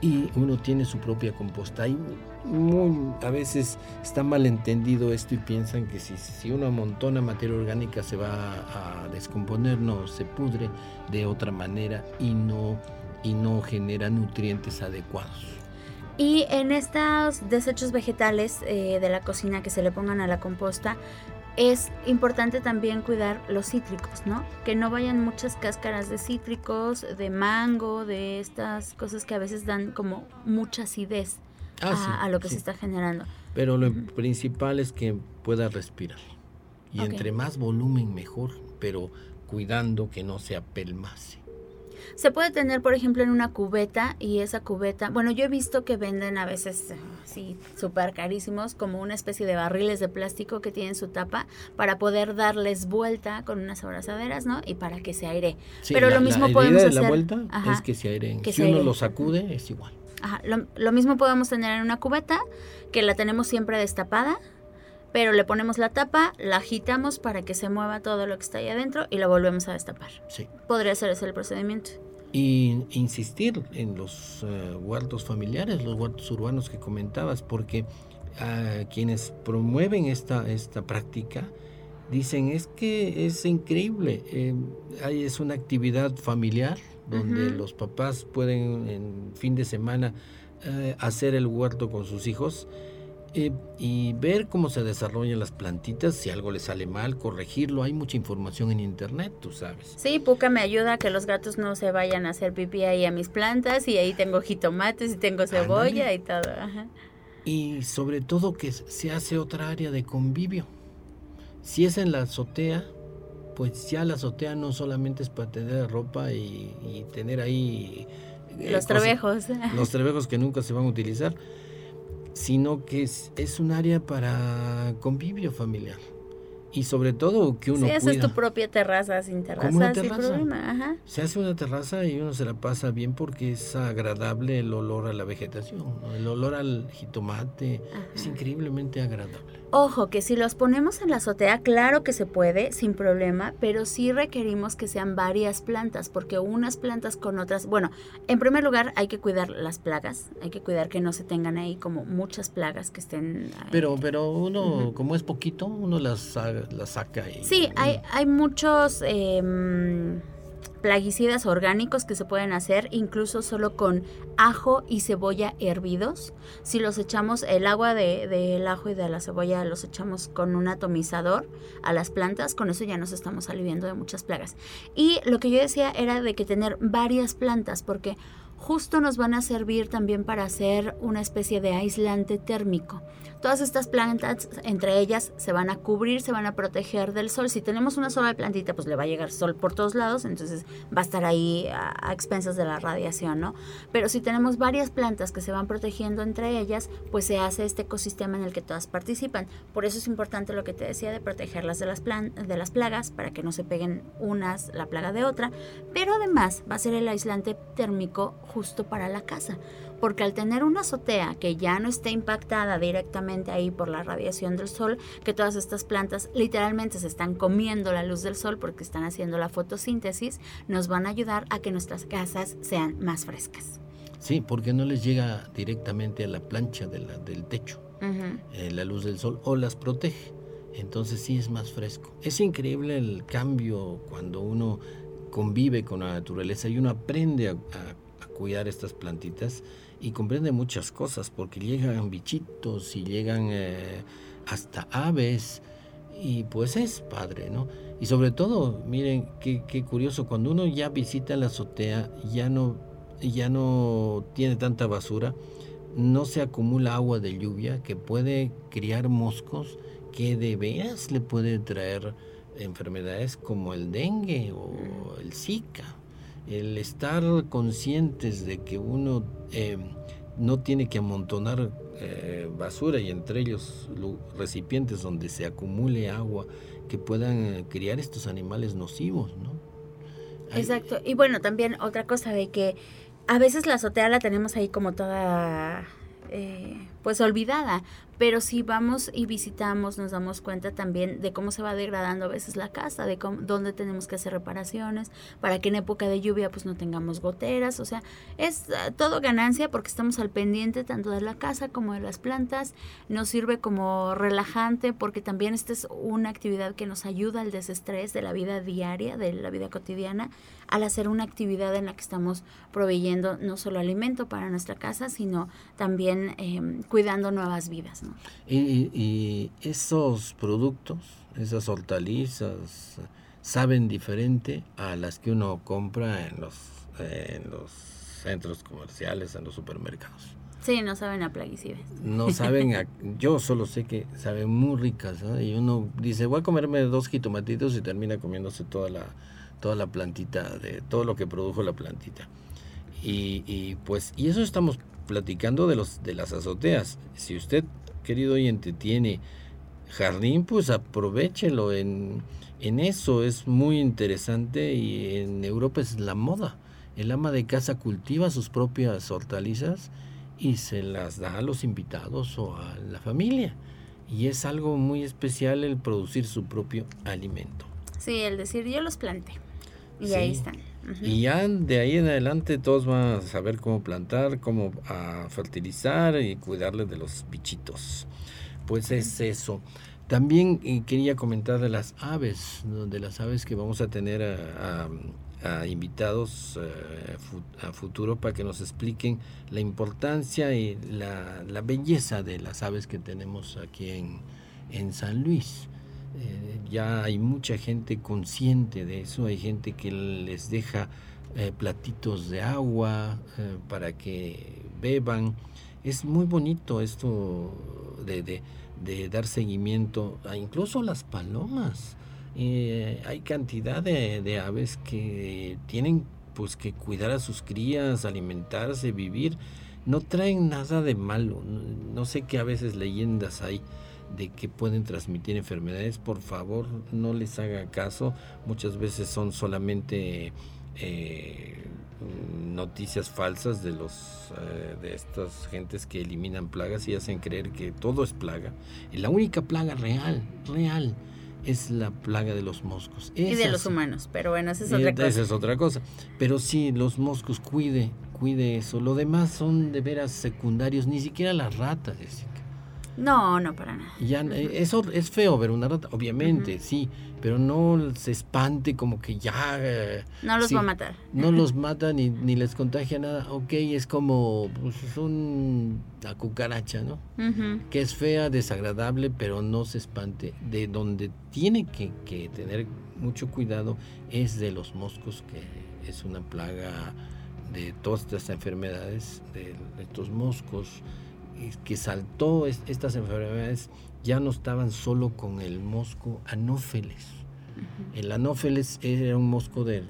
y uno tiene su propia composta. Hay muy, a veces está mal entendido esto y piensan que si, si uno amontona materia orgánica se va a, descomponer, no, se pudre de otra manera y no, y no genera nutrientes adecuados.
Y en estos desechos vegetales eh, de la cocina que se le pongan a la composta, es importante también cuidar los cítricos, ¿no? Que no vayan muchas cáscaras de cítricos, de mango, de estas cosas que a veces dan como mucha acidez ah, a, lo que se está generando.
Pero lo principal es que pueda respirar. Y entre más volumen mejor, pero cuidando que no se apelmase.
Se puede tener, por ejemplo, en una cubeta y esa cubeta, bueno, yo he visto que venden a veces, sí, súper carísimos, como una especie de barriles de plástico que tienen su tapa para poder darles vuelta con unas abrazaderas, ¿no? Y para que se aire. Pero lo mismo podemos
hacer. la vuelta es que se aire. si uno lo sacude, es igual.
Ajá. Lo, lo mismo podemos tener en una cubeta que la tenemos siempre destapada pero le ponemos la tapa, la agitamos para que se mueva todo lo que está ahí adentro y la volvemos a destapar.
Sí.
Podría ser ese el procedimiento.
Y insistir en los uh, huertos familiares, los huertos urbanos que comentabas, porque a quienes promueven esta, esta práctica dicen es que es increíble, eh, es una actividad familiar donde los papás pueden en fin de semana eh, hacer el huerto con sus hijos eh, y ver cómo se desarrollan las plantitas, si algo le sale mal, corregirlo. Hay mucha información en internet, tú sabes.
Sí, Puca me ayuda a que los gatos no se vayan a hacer pipí ahí a mis plantas y ahí tengo jitomates y tengo cebolla y todo.
Y sobre todo que se hace otra área de convivio. Si es en la azotea, pues ya la azotea no solamente es para tener ropa y, tener ahí...
Eh, los trebejos.
Los trebejos que nunca se van a utilizar, sino que es, es un área para convivio familiar y sobre todo que uno
sí,
haces
tu propia terraza sin terraza, sin problema. Ajá.
Se hace una terraza y uno se la pasa bien porque es agradable el olor a la vegetación, el olor al jitomate, es increíblemente agradable.
Ojo, que si los ponemos en la azotea, claro que se puede, sin problema, pero sí requerimos que sean varias plantas, porque unas plantas con otras, bueno, en primer lugar hay que cuidar las plagas, hay que cuidar que no se tengan ahí como muchas plagas que estén...
Pero, pero uno, como es poquito, uno las, las saca y...
Sí, hay, hay muchos... Eh, plaguicidas orgánicos que se pueden hacer incluso solo con ajo y cebolla hervidos. Si los echamos, el agua del de, ajo y de la cebolla los echamos con un atomizador a las plantas, con eso ya nos estamos aliviando de muchas plagas. Y lo que yo decía era de que tener varias plantas, porque justo nos van a servir también para hacer una especie de aislante térmico. Todas estas plantas, entre ellas, se van a cubrir, se van a proteger del sol. Si tenemos una sola plantita, pues le va a llegar sol por todos lados, entonces va a estar ahí a, expensas de la radiación, ¿no? Pero si tenemos varias plantas que se van protegiendo entre ellas, pues se hace este ecosistema en el que todas participan. Por eso es importante lo que te decía de protegerlas de las, de las plagas, para que no se peguen unas la plaga de otra, pero además va a ser el aislante térmico justo para la casa porque al tener una azotea que ya no esté impactada directamente ahí por la radiación del sol, que todas estas plantas literalmente se están comiendo la luz del sol porque están haciendo la fotosíntesis, nos van a ayudar a que nuestras casas sean más frescas.
Sí, porque no les llega directamente a la plancha de la, del techo eh, la luz del sol o las protege. Entonces sí es más fresco. Es increíble el cambio cuando uno convive con la naturaleza y uno aprende a, a cuidar estas plantitas y comprende muchas cosas porque llegan bichitos y llegan eh, hasta aves y pues es padre, ¿no? Y sobre todo, miren, qué, qué, curioso, cuando uno ya visita la azotea, ya no, ya no tiene tanta basura, no se acumula agua de lluvia que puede criar moscos que de veras le puede traer enfermedades como el dengue o el zika el estar conscientes de que uno eh, no tiene que amontonar eh, basura y entre ellos recipientes donde se acumule agua que puedan eh, criar estos animales nocivos, ¿no?
Exacto. Y bueno, también otra cosa de que a veces la azotea la tenemos ahí como toda pues olvidada, pero si vamos y visitamos, nos damos cuenta también de cómo se va degradando a veces la casa, de cómo, dónde tenemos que hacer reparaciones, para que en época de lluvia pues no tengamos goteras, o sea, es ah, todo ganancia porque estamos al pendiente tanto de la casa como de las plantas, nos sirve como relajante porque también esta es una actividad que nos ayuda al desestrés de la vida diaria, de la vida cotidiana, al hacer una actividad en la que estamos proveyendo no solo alimento para nuestra casa, sino también eh, cuidando nuevas vidas.
Y, esos productos, esas hortalizas, saben diferente a las que uno compra en los, en los centros comerciales, en los supermercados.
Sí, no saben a plaguicidas.
No saben, a, yo solo sé que saben muy ricas, y uno dice, voy a comerme dos jitomatitos y termina comiéndose toda la, toda la plantita, de todo lo que produjo la plantita. Y, y pues, y eso estamos platicando de los de las azoteas. Si usted querido oyente, tiene jardín, pues aprovechelo en, en eso. Es muy interesante y en Europa es la moda. El ama de casa cultiva sus propias hortalizas y se las da a los invitados o a la familia. Y es algo muy especial el producir su propio alimento.
Sí, el decir yo los planté. Y ahí están.
Y ya de ahí en adelante todos van a saber cómo plantar, cómo a fertilizar y cuidarles de los bichitos. Pues es eso. También eh, quería comentar de las aves, de las aves que vamos a tener a, invitados eh, a futuro para que nos expliquen la importancia y la, belleza de las aves que tenemos aquí en, San Luis. Eh, ya hay mucha gente consciente de eso, hay gente que les deja platitos de agua para que beban. Es muy bonito esto de de dar seguimiento a incluso las palomas. Eh, hay cantidad de, aves que tienen pues que cuidar a sus crías, alimentarse, vivir. No traen nada de malo. No sé qué a veces leyendas hay de que pueden transmitir enfermedades. Por favor, no les haga caso. Muchas veces son solamente eh, noticias falsas de los eh, de estas gentes que eliminan plagas y hacen creer que todo es plaga. Y la única plaga real, real, es la plaga de los moscos.
y de los humanos, pero bueno, esa es otra cosa.
Esa es otra cosa. Pero sí, los moscos, cuide, cuide eso. Lo demás son de veras secundarios, ni siquiera las ratas,
no, no, para nada.
Ya, eh, eso es feo ver una rata, obviamente, sí, pero no se espante como que ya...
Eh, no los va a matar.
No los mata ni, ni les contagia nada. Ok, es como pues, es un, una cucaracha, ¿no? Que es fea, desagradable, pero no se espante. De donde tiene que, que tener mucho cuidado es de los moscos, que es una plaga de todas estas enfermedades, de estos moscos que saltó estas enfermedades ya no estaban solo con el mosco anófeles. El anófeles era un mosco de,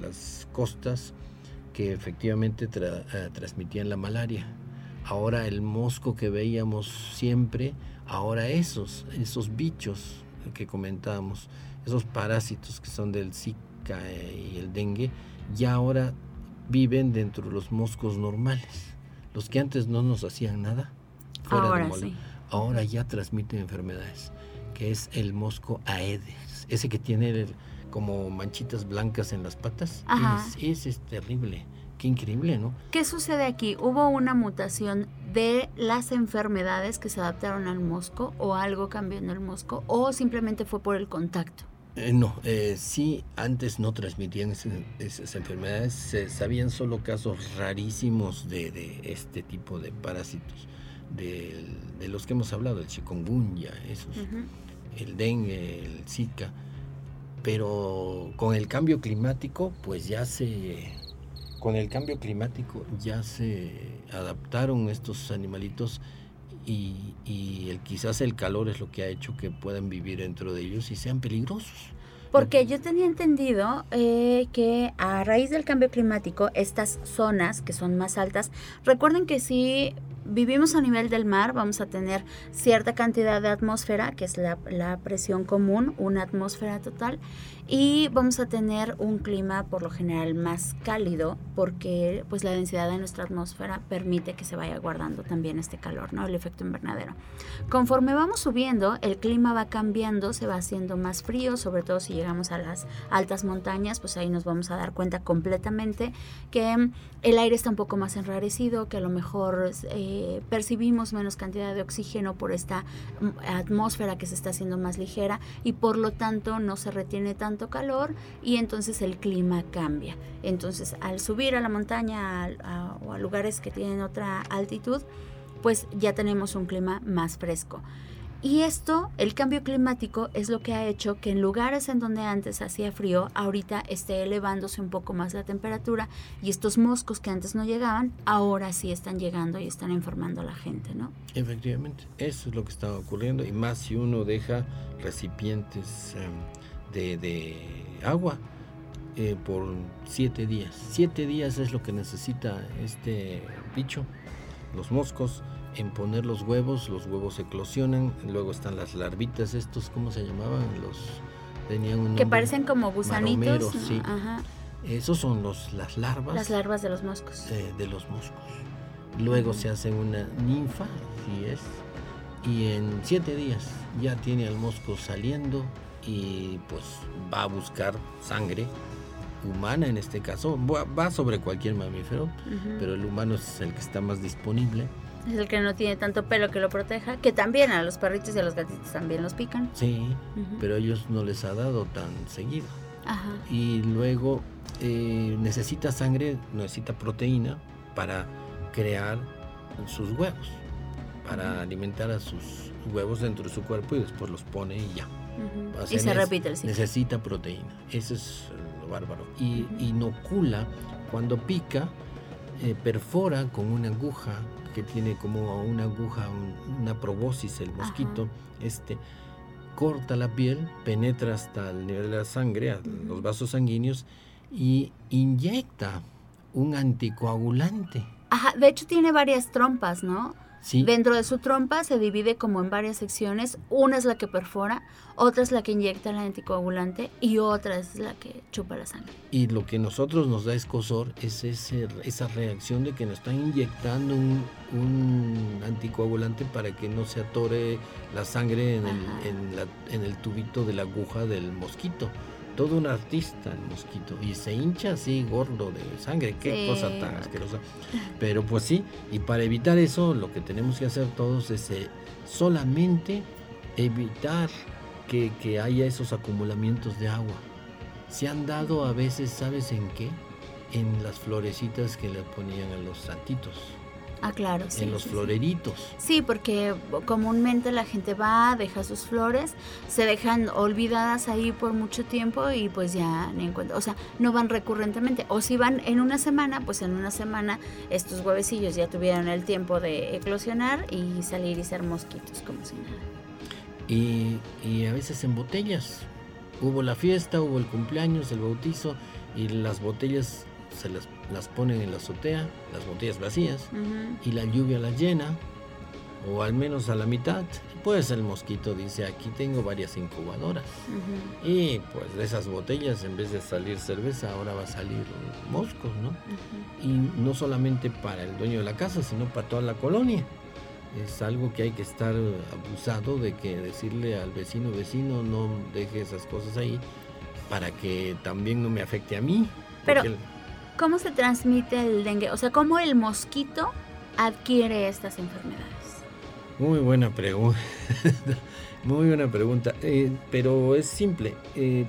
las costas que efectivamente eh, transmitían la malaria. Ahora el mosco que veíamos siempre, ahora esos, esos bichos que comentábamos, esos parásitos que son del Zika eh, y el dengue, ya ahora viven dentro de los moscos normales. Los que antes no nos hacían nada,
ahora,
ahora ya transmiten enfermedades, que es el mosco Aedes, ese que tiene como manchitas blancas en las patas. Ese es terrible. Qué increíble, ¿no?
¿Qué sucede aquí? ¿Hubo una mutación de las enfermedades que se adaptaron al mosco o algo cambió en el mosco o simplemente fue por el contacto?
Eh, no, eh, sí, antes no transmitían esas enfermedades, se sabían solo casos rarísimos de, este tipo de parásitos, de, los que hemos hablado, el chikungunya, esos, el dengue, el zika, pero con el cambio climático, pues ya se, con el cambio climático ya se adaptaron estos animalitos y, el, quizás el calor es lo que ha hecho que puedan vivir dentro de ellos y sean peligrosos.
Porque yo tenía entendido eh, que a raíz del cambio climático, estas zonas que son más altas, recuerden que si vivimos a nivel del mar, vamos a tener cierta cantidad de atmósfera, que es la, la presión común, una atmósfera total, y vamos a tener un clima por lo general más cálido porque pues la densidad de nuestra atmósfera permite que se vaya guardando también este calor, ¿no? El efecto invernadero. Conforme vamos subiendo, el clima va cambiando, se va haciendo más frío, sobre todo si llegamos a las altas montañas, pues ahí nos vamos a dar cuenta completamente que el aire está un poco más enrarecido, que a lo mejor eh, percibimos menos cantidad de oxígeno por esta mm, atmósfera que se está haciendo más ligera y por lo tanto no se retiene tanto calor y entonces el clima cambia. Entonces al subir a la montaña o a lugares que tienen otra altitud, pues ya tenemos un clima más fresco. Y esto, el cambio climático, es lo que ha hecho que en lugares en donde antes hacía frío, ahorita esté elevándose un poco más la temperatura y estos moscos que antes no llegaban, ahora sí están llegando y están informando a la gente, ¿no?
Efectivamente, eso es lo que está ocurriendo y más si uno deja recipientes em, de, agua eh, por siete días. Siete días es lo que necesita este bicho, los moscos, en poner los huevos, los huevos eclosionan, luego están las larvitas, estos, ¿cómo se llamaban? Los tenían un
que parecen como gusanitos.
sí. Esos son los, las larvas.
Las larvas de los moscos.
de los moscos. Luego se hace una ninfa, si es, y en siete días ya tiene al mosco saliendo y pues va a buscar sangre humana en este caso, va sobre cualquier mamífero, pero el humano es el que está más disponible
Es el que no tiene tanto pelo que lo proteja, que también a los perritos y a los gatitos también los pican.
Sí, pero a ellos no les ha dado tan seguido. Ajá. Y luego eh, necesita sangre, necesita proteína para crear sus huevos, para alimentar a sus huevos dentro de su cuerpo y después los pone y ya.
y se repite el ciclo.
Necesita proteína, eso es lo bárbaro. Y inocula, cuando pica, eh, perfora con una aguja que tiene como una aguja, una probosis el mosquito, este corta la piel, penetra hasta el nivel de la sangre, a los vasos sanguíneos y inyecta un anticoagulante.
Ajá, de hecho tiene varias trompas, ¿no? Dentro de su trompa se divide como en varias secciones. Una es la que perfora, otra es la que inyecta el anticoagulante y otra es la que chupa la sangre.
Y lo que nosotros nos da escosor es ese, esa reacción de que nos están inyectando un, anticoagulante para que no se atore la sangre en el, en el tubito de la aguja del mosquito todo un artista el mosquito y se hincha así gordo de sangre, qué cosa tan asquerosa. Pero pues sí, y para evitar eso lo que tenemos que hacer todos es eh, solamente evitar que, que haya esos acumulamientos de agua. Se han dado a veces, ¿sabes en qué? En las florecitas que le ponían a los santitos.
Ah, claro, sí.
En los floreritos.
Sí. porque comúnmente la gente va, deja sus flores, se dejan olvidadas ahí por mucho tiempo y pues ya ni encuentro, o sea, no van recurrentemente. O si van en una semana, pues en una semana estos huevecillos ya tuvieron el tiempo de eclosionar y salir y ser mosquitos como si nada.
Y, y a veces en botellas. Hubo la fiesta, hubo el cumpleaños, el bautizo y las botellas se las, las ponen en la azotea, las botellas vacías, y la lluvia las llena, o al menos a la mitad. Pues el mosquito dice, aquí tengo varias incubadoras. Y pues de esas botellas, en vez de salir cerveza, ahora va a salir moscos, ¿no? Y no solamente para el dueño de la casa, sino para toda la colonia. Es algo que hay que estar abusado de que decirle al vecino, vecino, no deje esas cosas ahí, para que también no me afecte a mí.
Pero... ¿Cómo se transmite el dengue? O sea, ¿cómo el mosquito adquiere estas enfermedades?
Muy buena pregunta. Muy buena pregunta. Eh, pero es simple. Eh,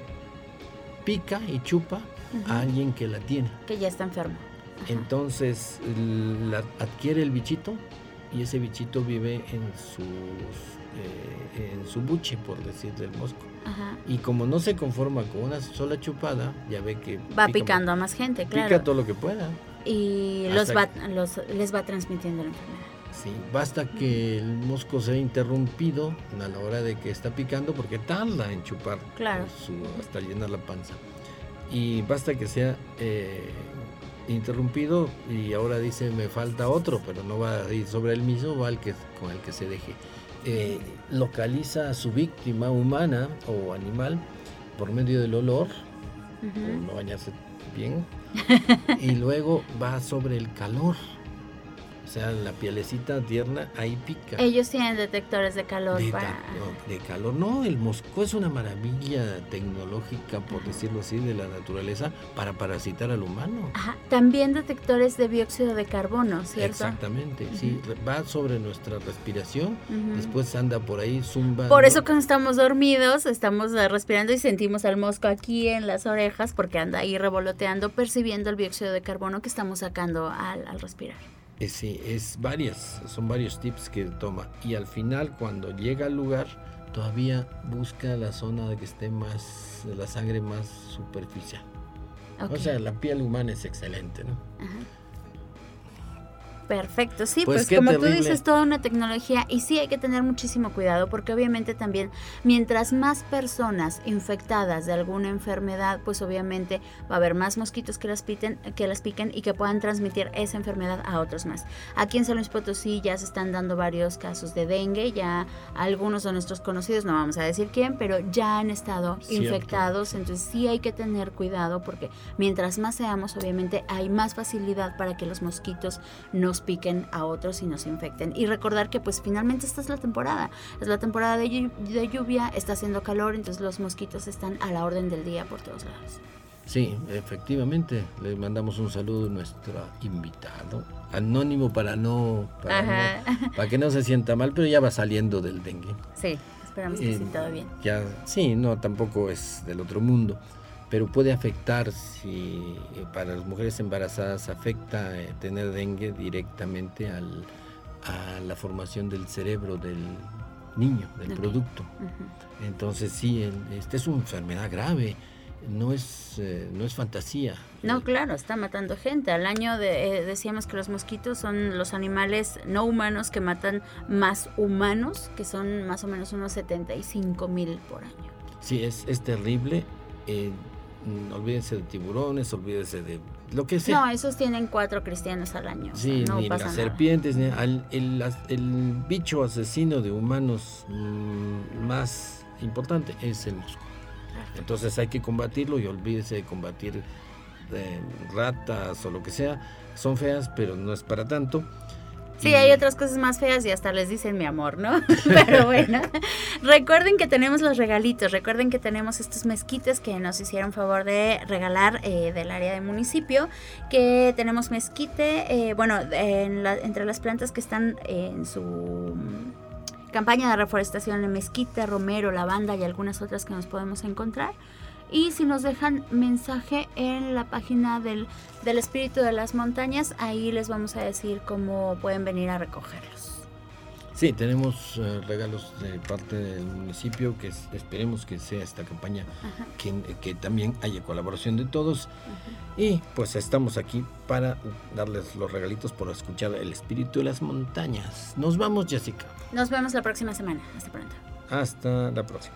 pica y chupa a alguien que la tiene.
Que ya está enfermo.
Entonces la, adquiere el bichito y ese bichito vive en sus eh, en su buche, por decir del mosco. Y como no se conforma con una sola chupada, ya ve que...
Va picando a más gente, claro.
Pica todo lo que pueda.
Y los va, los, les va transmitiendo la enfermedad.
Sí, basta que el mosco sea interrumpido a la hora de que está picando porque tarda en chupar
claro.
hasta llenar la panza. Y basta que sea eh, interrumpido y ahora dice me falta otro, pero no va a ir sobre el mismo, va al que, con el que se deje. Eh, localiza a su víctima humana o animal por medio del olor, no bañarse bien, y luego va sobre el calor. O sea, la pielecita tierna ahí pica.
Ellos tienen detectores de calor
de,
para...
de calor. No, el mosco es una maravilla tecnológica, por decirlo así, de la naturaleza para parasitar al humano.
Ajá. También detectores de dióxido de carbono, ¿cierto?
Exactamente, sí. Va sobre nuestra respiración, después anda por ahí zumba.
Por eso cuando estamos dormidos, estamos eh, respirando y sentimos al mosco aquí en las orejas porque anda ahí revoloteando, percibiendo el dióxido de carbono que estamos sacando al respirar.
Eh, sí, es varias, son varios tips que toma. Y al final, cuando llega al lugar, todavía busca la zona de que esté más, la sangre más superficial. O sea, la piel humana es excelente, ¿no? Ajá.
Perfecto, sí, pues, pues como tú dices, toda una tecnología y sí hay que tener muchísimo cuidado porque obviamente también mientras más personas infectadas de alguna enfermedad, pues obviamente va a haber más mosquitos que las, piten, que las piquen y que puedan transmitir esa enfermedad a otros más. Aquí en San Luis Potosí ya se están dando varios casos de dengue, ya algunos de nuestros conocidos, no vamos a decir quién, pero ya han estado infectados, entonces sí hay que tener cuidado porque mientras más seamos, obviamente hay más facilidad para que los mosquitos nos piquen a otros y nos infecten. Y recordar que pues finalmente esta es la temporada, es la temporada de, lluvia, está haciendo calor, entonces los mosquitos están a la orden del día por todos lados.
Sí, efectivamente. Le mandamos un saludo a nuestro invitado. Anónimo para no, para, para que no se sienta mal, pero ya va saliendo del dengue.
Sí, esperamos que eh, todo bien.
Ya, sí, no, tampoco es del otro mundo, pero puede afectar si eh, para las mujeres embarazadas afecta eh, tener dengue directamente al, a la formación del cerebro del niño, del producto. Entonces sí, esta es una enfermedad grave no es, eh, no es fantasía.
No, claro, está matando gente. Al año de, eh, decíamos que los mosquitos son los animales no humanos que matan más humanos, que son más o menos unos 75 mil por año.
Sí, es, es terrible. Eh, olvídense de tiburones, olvídense de lo que sea.
No, esos tienen cuatro cristianos al año.
Sí, ni las serpientes, ni el, el, bicho asesino de humanos mm, más importante es el mosco. Entonces hay que combatirlo y olvídese de combatir eh, ratas o lo que sea. Son feas, pero no es para tanto.
Sí, hay otras cosas más feas y hasta les dicen mi amor, ¿no? Pero bueno, recuerden que tenemos los regalitos, recuerden que tenemos estos mezquites que nos hicieron favor de regalar eh, del área del municipio, que tenemos mezquite, eh, bueno, entre las plantas que están en su campaña de reforestación en mezquita, romero, lavanda y algunas otras que nos podemos encontrar. Y si nos dejan mensaje en la página del, del Espíritu de las Montañas, ahí les vamos a decir cómo pueden venir a recogerlos.
Sí, tenemos eh, regalos de parte del municipio que esperemos que sea esta campaña que, que, también haya colaboración de todos. Y pues estamos aquí para darles los regalitos por escuchar el espíritu de las montañas. Nos vamos, Jessica.
Nos vemos la próxima semana. Hasta pronto.
Hasta la próxima.